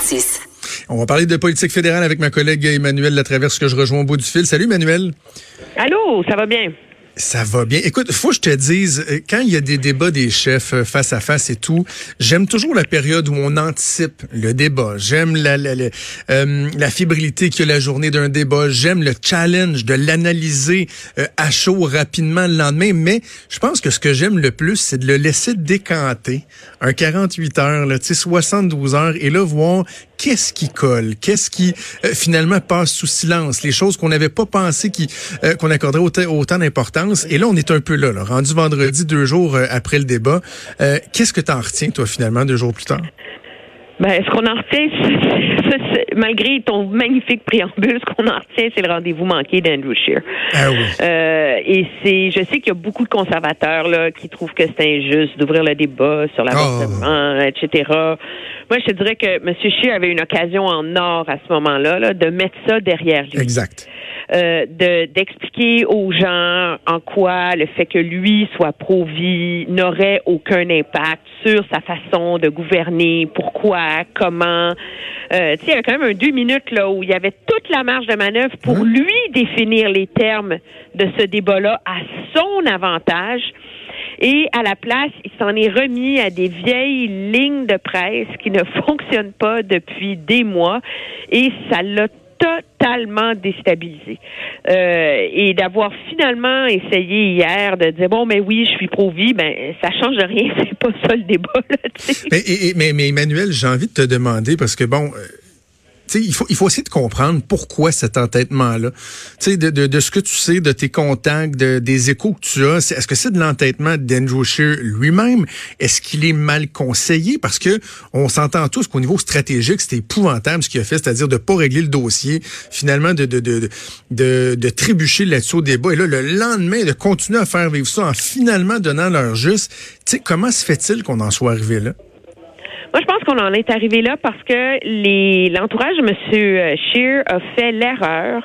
96. On va parler de politique fédérale avec ma collègue Emmanuel Latraverse que je rejoins au bout du fil. Salut Emmanuel. Allô, ça va bien? Ça va bien. Écoute, faut que je te dise, euh, quand il y a des débats des chefs euh, face à face et tout, j'aime toujours la période où on anticipe le débat. J'aime la, la, la, euh, la fébrilité qu'il y a la journée d'un débat. J'aime le challenge de l'analyser à chaud rapidement le lendemain. Mais je pense que ce que j'aime le plus, c'est de le laisser décanter un 48 heures, là, 72 heures, et là, voir qu'est-ce qui colle, qu'est-ce qui finalement passe sous silence, les choses qu'on n'avait pas pensé qu'on accorderait autant, autant d'importance et là, on est un peu là, rendu vendredi, deux jours euh, après le débat. Euh, qu'est-ce que tu en retiens, toi, finalement, deux jours plus tard? Ben, ce qu'on en retient, malgré ton magnifique préambule, ce qu'on en retient, c'est le rendez-vous manqué d'Andrew Scheer. Ah oui. Euh, et c'est, je sais qu'il y a beaucoup de conservateurs là qui trouvent que c'est injuste d'ouvrir le débat sur l'avortement, oh. etc. Moi, je te dirais que M. Scheer avait une occasion en or à ce moment-là là, de mettre ça derrière lui. Exact. Euh, de d'expliquer aux gens en quoi le fait que lui soit pro-vie n'aurait aucun impact sur sa façon de gouverner, pourquoi, comment. Euh, tu sais, il y a quand même un deux minutes là où il y avait toute la marge de manœuvre pour lui définir les termes de ce débat-là à son avantage. Et à la place, il s'en est remis à des vieilles lignes de presse qui ne fonctionnent pas depuis des mois et ça l'a totalement déstabilisé. Euh, et d'avoir finalement essayé hier de dire bon, mais oui, je suis pro-vie, ben ça change rien, c'est pas ça le débat. Là, mais, mais, mais Emmanuel, j'ai envie de te demander parce que bon. Euh, il faut, il faut essayer de comprendre pourquoi cet entêtement-là. De, ce que tu sais, de tes contacts, de, des échos que tu as, est-ce que c'est de l'entêtement d'Andrew Scheer lui-même? Est-ce qu'il est mal conseillé? Parce que on s'entend tous qu'au niveau stratégique, c'était épouvantable ce qu'il a fait, c'est-à-dire de pas régler le dossier, finalement de, de, de, de, trébucher là-dessus au débat. Et là, le lendemain, de continuer à faire vivre ça en finalement donnant leur juste. sais comment se fait-il qu'on en soit arrivé là? Moi, je pense qu'on en est arrivé là parce que les l'entourage de M. Scheer a fait l'erreur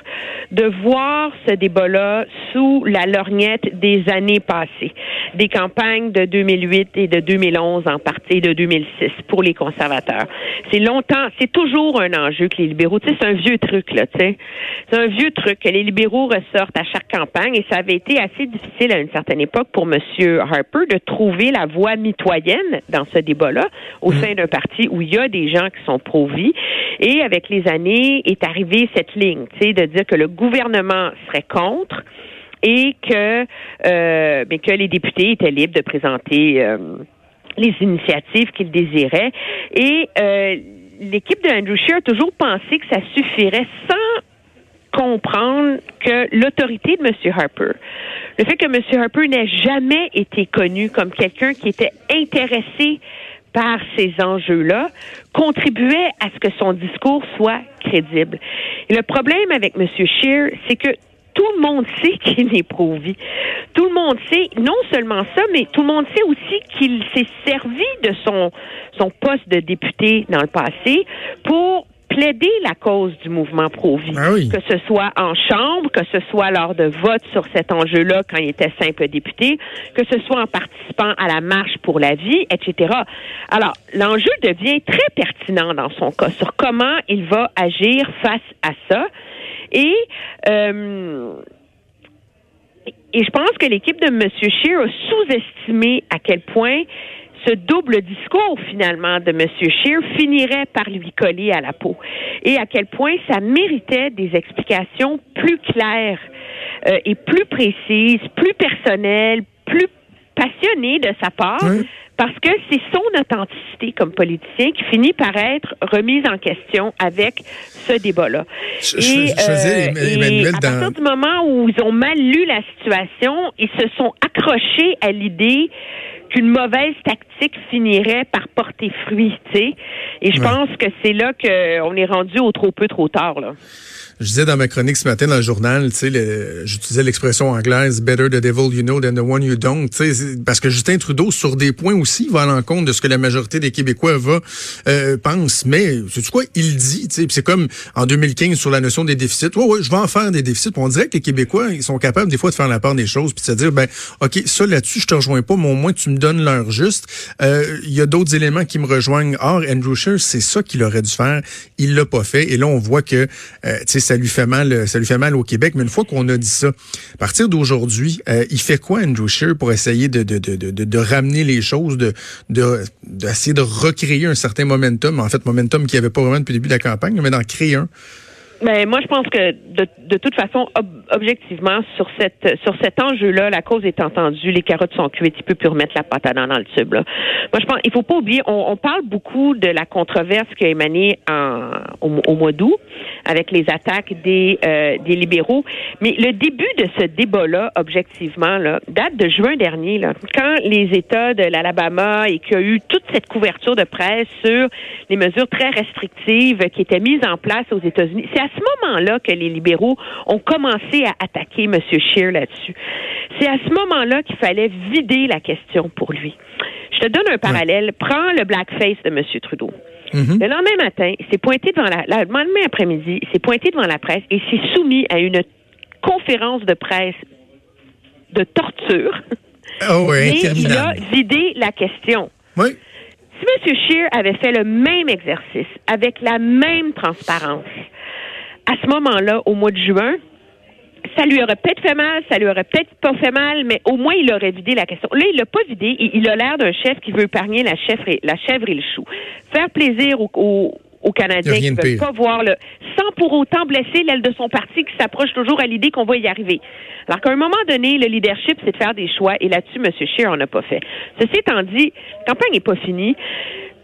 de voir ce débat-là sous la lorgnette des années passées, des campagnes de 2008 et de 2011 en partie de 2006 pour les conservateurs. C'est longtemps, c'est toujours un enjeu que les libéraux, tu sais, c'est un vieux truc là, tu sais, c'est un vieux truc que les libéraux ressortent à chaque campagne et ça avait été assez difficile à une certaine époque pour M. Harper de trouver la voie mitoyenne dans ce débat-là au mmh. D'un parti où il y a des gens qui sont pro-vie. Et avec les années, est arrivée cette ligne, tu sais, de dire que le gouvernement serait contre et que, euh, mais que les députés étaient libres de présenter euh, les initiatives qu'ils désiraient. Et euh, l'équipe de Andrew Scheer a toujours pensé que ça suffirait sans comprendre que l'autorité de M. Harper, le fait que M. Harper n'ait jamais été connu comme quelqu'un qui était intéressé par ces enjeux-là contribuait à ce que son discours soit crédible. Le problème avec M. Scheer, c'est que tout le monde sait qu'il est pro-vie. Tout le monde sait non seulement ça, mais tout le monde sait aussi qu'il s'est servi de son, son poste de député dans le passé pour plaider la cause du mouvement pro-vie, ah que ce soit en chambre, que ce soit lors de votes sur cet enjeu-là quand il était simple député, que ce soit en participant à la marche pour la vie, etc. Alors, l'enjeu devient très pertinent dans son cas sur comment il va agir face à ça. Et euh, et je pense que l'équipe de M. Scheer a sous-estimé à quel point ce double discours finalement de M. Scheer finirait par lui coller à la peau et à quel point ça méritait des explications plus claires euh, et plus précises, plus personnelles, plus passionnées de sa part. Parce que c'est son authenticité comme politicien qui finit par être remise en question avec ce débat-là. et, euh, à partir du moment où ils ont mal lu la situation, ils se sont accrochés à l'idée qu'une mauvaise tactique finirait par porter fruit, tu sais. Et je pense que c'est là qu'on est rendu au trop peu, trop tard, là. Je disais dans ma chronique ce matin dans le journal, tu sais, j'utilisais l'expression anglaise "better the devil you know than the one you don't", tu sais, parce que Justin Trudeau sur des points aussi va à l'encontre de ce que la majorité des Québécois va euh, pense. Mais c'est quoi il dit, tu sais, c'est comme en 2015 sur la notion des déficits. Ouais, ouais, je vais en faire des déficits. on dirait que les Québécois, ils sont capables des fois de faire la part des choses, puis de se dire, ben, ok, ça là-dessus, je te rejoins pas, mais au moins tu me donnes l'heure juste. Euh, il y a d'autres éléments qui me rejoignent. Or, Andrew Scheer, c'est ça qu'il aurait dû faire. Il l'a pas fait. Et là, on voit que, euh, tu sais, ça lui fait mal, ça lui fait mal au Québec. Mais une fois qu'on a dit ça, à partir d'aujourd'hui, euh, il fait quoi, Andrew Scheer, pour essayer de, de, de, de, de ramener les choses, de, d'essayer de, recréer un certain momentum, en fait, momentum qu'il n'y avait pas vraiment depuis le début de la campagne, mais d'en créer un? Mais ben, moi, je pense que de, de toute façon, objectivement, sur cette sur cet enjeu-là, la cause est entendue, les carottes sont cuites, il peut plus remettre la patate dans le tube. Là. Moi, je pense, il faut pas oublier, on, on parle beaucoup de la controverse qui a émané en, au, mois d'août avec les attaques des euh, des libéraux, mais le début de ce débat-là, objectivement, là, date de juin dernier, là, quand les États de l'Alabama et qu'il y a eu toute cette couverture de presse sur les mesures très restrictives qui étaient mises en place aux États-Unis. C'est à ce moment-là que les libéraux ont commencé à attaquer M. Scheer là-dessus. C'est à ce moment-là qu'il fallait vider la question pour lui. Je te donne un parallèle. Prends le blackface de M. Trudeau. Mm-hmm. Le lendemain matin, il s'est pointé devant la, le lendemain après-midi, il s'est pointé devant la presse et s'est soumis à une conférence de presse de torture. Oh oui, et il a vidé la question. Oui. Si M. Scheer avait fait le même exercice avec la même transparence, à ce moment-là, au mois de juin, ça lui aurait peut-être fait mal, ça lui aurait peut-être pas fait mal, mais au moins il aurait vidé la question. Là, il l'a pas vidé. Il, a l'air d'un chef qui veut épargner la chèvre et, la chèvre et le chou. Faire plaisir aux, Canadiens qui ne veulent pas voir le, sans pour autant blesser l'aile de son parti qui s'approche toujours à l'idée qu'on va y arriver. Alors qu'à un moment donné, le leadership, c'est de faire des choix, et là-dessus, M. Scheer, on n'a pas fait. Ceci étant dit, la campagne n'est pas finie.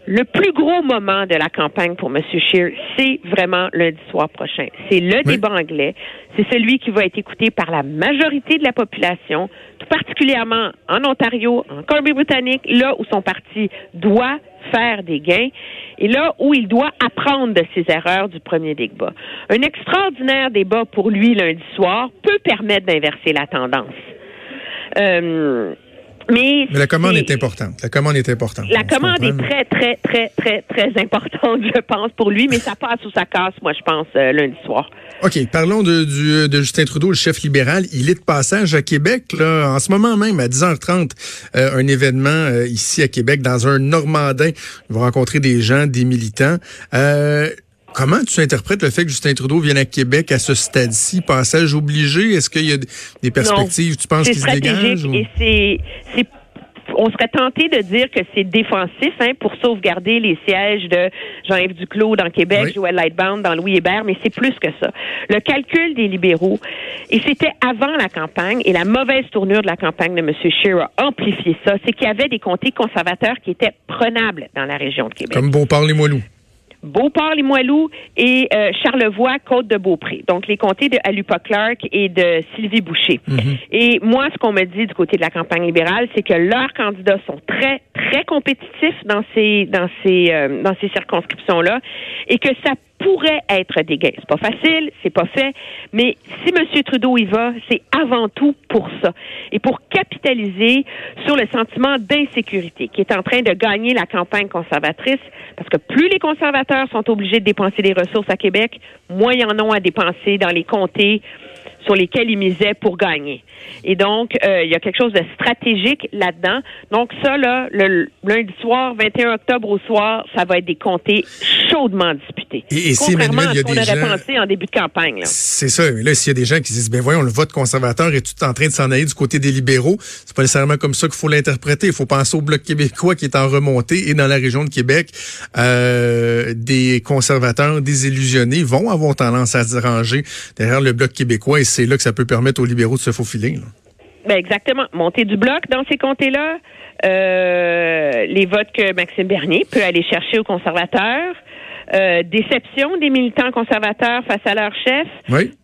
Le plus gros moment de la campagne pour M. Scheer, c'est vraiment lundi soir prochain. C'est le débat anglais. C'est celui qui va être écouté par la majorité de la population, tout particulièrement en Ontario, en Colombie-Britannique, là où son parti doit faire des gains et là où il doit apprendre de ses erreurs du premier débat. Un extraordinaire débat pour lui lundi soir peut permettre d'inverser la tendance. Euh, mais, la commande est, importante. La commande est importante. La commande est très, très, très, très, très importante, je pense, pour lui, mais ça passe ou ça casse, moi, je pense, euh, lundi soir. OK. Parlons de, du, de Justin Trudeau, le chef libéral. Il est de passage à Québec, là, en ce moment même, à 10h30, euh, un événement euh, ici à Québec, dans un Normandin. Il va rencontrer des gens, des militants. Comment tu interprètes le fait que Justin Trudeau vienne à Québec à ce stade-ci? Passage obligé? Est-ce qu'il y a des perspectives, tu penses, qui se dégagent? Et c'est on serait tenté de dire que c'est défensif hein, pour sauvegarder les sièges de Jean-Yves Duclos dans Québec, Joël Lightbound dans Louis Hébert, mais c'est plus que ça. Le calcul des libéraux, et c'était avant la campagne, et la mauvaise tournure de la campagne de M. Scheer a amplifié ça, c'est qu'il y avait des comtés conservateurs qui étaient prenables dans la région de Québec. Comme Beauport les Moilous. Beauport, les Moilous et euh, Charlevoix, Côte de Beaupré. Donc les comtés de Alupa Clark et de Sylvie Boucher. Mhm. Et moi, ce qu'on me dit du côté de la campagne libérale, c'est que leurs candidats sont très très compétitifs dans ces dans ces euh, dans ces circonscriptions là et que ça pourrait être. C'est pas facile, c'est pas fait, mais si M. Trudeau y va, c'est avant tout pour ça. Et pour capitaliser sur le sentiment d'insécurité qui est en train de gagner la campagne conservatrice, parce que plus les conservateurs sont obligés de dépenser des ressources à Québec, moins ils en ont à dépenser dans les comtés sur lesquels ils misaient pour gagner. Et donc, euh, il y a quelque chose de stratégique là-dedans. Donc, ça, là, le lundi soir, 21 octobre au soir, ça va être des comtés chaudement disputés. Et, et Contrairement à ce qu'on aurait pensé en début de campagne. C'est ça. Mais là, s'il y a des gens qui disent, ben voyons, le vote conservateur est tout en train de s'en aller du côté des libéraux, c'est pas nécessairement comme ça qu'il faut l'interpréter. Il faut penser au Bloc québécois qui est en remontée et dans la région de Québec, euh, des conservateurs désillusionnés vont avoir tendance à se ranger derrière le Bloc québécois et c'est là que ça peut permettre aux libéraux de se faufiler. Ben exactement. Monter du bloc dans ces comtés-là, euh, les votes que Maxime Bernier peut aller chercher aux conservateurs. Euh, déception des militants conservateurs face à leur chef.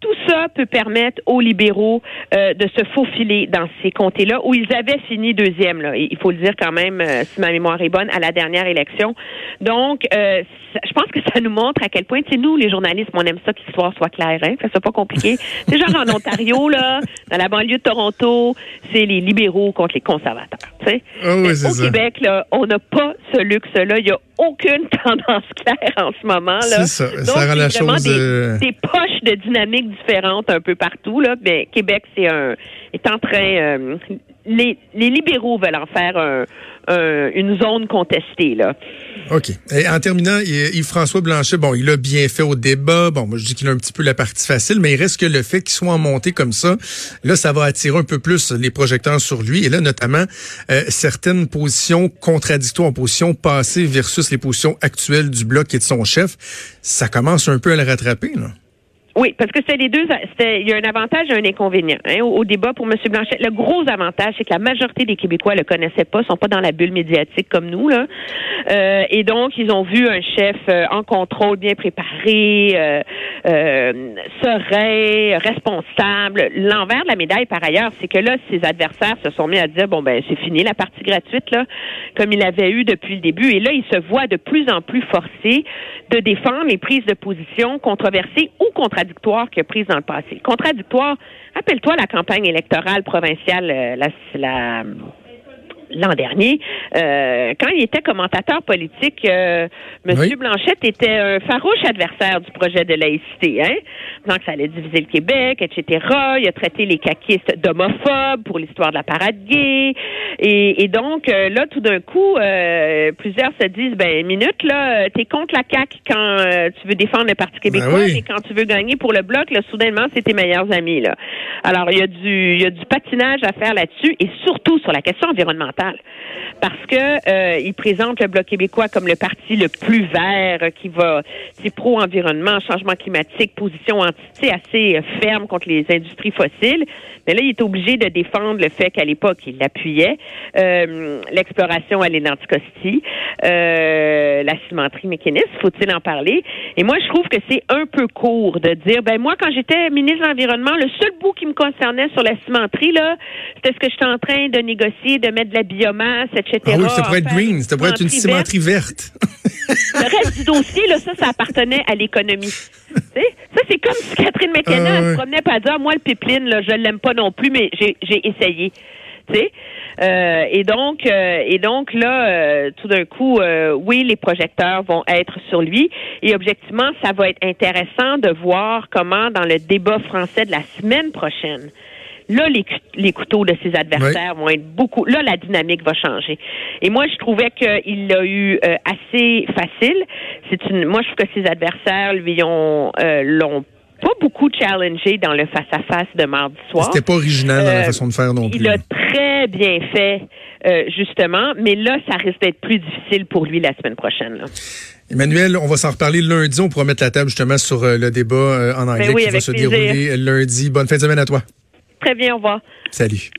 Tout ça peut permettre aux libéraux euh, de se faufiler dans ces comtés-là où ils avaient fini deuxième. Là. Il faut le dire quand même, euh, si ma mémoire est bonne, à la dernière élection. Donc, je pense que ça nous montre à quel point, c'est nous, les journalistes, on aime ça que l'histoire soit claire, hein, que ça pas compliqué. c'est genre en Ontario, là, dans la banlieue de Toronto, c'est les libéraux contre les conservateurs. Ah au Québec, là, on n'a pas ce luxe-là. Il n'y a aucune tendance claire en ce moment. C'est ça. Donc, ça rend la chose. Des, euh, des, poches de dynamique différentes un peu partout. Là. Mais Québec, c'est un est en train. Euh, les, libéraux veulent en faire un, une zone contestée. Là. OK. Et en terminant, Yves-François Blanchet, bon, il a bien fait au débat. Bon, moi, je dis qu'il a un petit peu la partie facile, mais il reste que le fait qu'il soit en montée comme ça, là, ça va attirer un peu plus les projecteurs sur lui. Et là, notamment, euh, certaines positions contradictoires, positions passées versus les positions actuelles du bloc et de son chef, ça commence un peu à le rattraper, là. Oui, parce que c'est les deux. Il y a un avantage et un inconvénient hein, au, débat pour M. Blanchet. Le gros avantage, c'est que la majorité des Québécois le connaissaient pas, sont pas dans la bulle médiatique comme nous là, euh, et donc ils ont vu un chef euh, en contrôle, bien préparé, euh, serein, responsable. L'envers de la médaille, par ailleurs, c'est que là, ses adversaires se sont mis à dire bon ben c'est fini la partie gratuite là, comme il avait eu depuis le début, et là il se voit de plus en plus forcé de défendre les prises de position controversées ou contradictoires contradictoire qu'il a prise dans le passé. Contradictoire, rappelle-toi la campagne électorale provinciale, euh, la, la l'an dernier, euh, quand il était commentateur politique, euh, M. Blanchette était un farouche adversaire du projet de laïcité. Hein? Donc, ça allait diviser le Québec, etc. Il a traité les caquistes d'homophobes pour l'histoire de la parade gay. Et, et donc, euh, là, tout d'un coup, euh, plusieurs se disent, ben, minute, là, t'es contre la CAQ quand tu veux défendre le Parti ben québécois, et quand tu veux gagner pour le Bloc, là, soudainement, c'est tes meilleurs amis, là. Alors, il y a du, il y a du patinage à faire là-dessus, et surtout sur la question environnementale parce que euh, il présente le Bloc québécois comme le parti le plus vert, euh, qui va, c'est pro-environnement, changement climatique, position anti, assez euh, ferme contre les industries fossiles. Mais là, il est obligé de défendre le fait qu'à l'époque, il appuyait l'exploration à l'Anticosti, la cimenterie mécaniste, faut-il en parler? Et moi, je trouve que c'est un peu court de dire, ben moi, quand j'étais ministre de l'Environnement, le seul bout qui me concernait sur la cimenterie, là, c'était ce que j'étais en train de négocier, de mettre de la biomasse, etc. Ah oui, ça pourrait être green, ça pourrait être une cimenterie verte. Le reste du dossier, là, ça, ça appartenait à l'économie. ça, c'est comme si Catherine McKenna se promenait pas à dire, moi, le pipeline, là, je l'aime pas non plus, mais j'ai essayé. Euh, et donc, euh, et donc là, euh, tout d'un coup, euh, oui, les projecteurs vont être sur lui. Et objectivement, ça va être intéressant de voir comment, dans le débat français de la semaine prochaine, Là, les, les couteaux de ses adversaires vont être beaucoup. Là, la dynamique va changer. Et moi, je trouvais qu'il l'a eu euh, assez facile. C'est une. Moi, je trouve que ses adversaires lui ont euh, l'ont pas beaucoup challengé dans le face-à-face de mardi soir. C'était pas original dans la euh, façon de faire non plus. Il a très bien fait, justement, mais là, ça risque d'être plus difficile pour lui la semaine prochaine. Là. Emmanuel, on va s'en reparler lundi. On pourra mettre la table justement sur le débat en ben anglais qui va se dérouler lundi. Bonne fin de semaine à toi. Très bien, au revoir. Salut.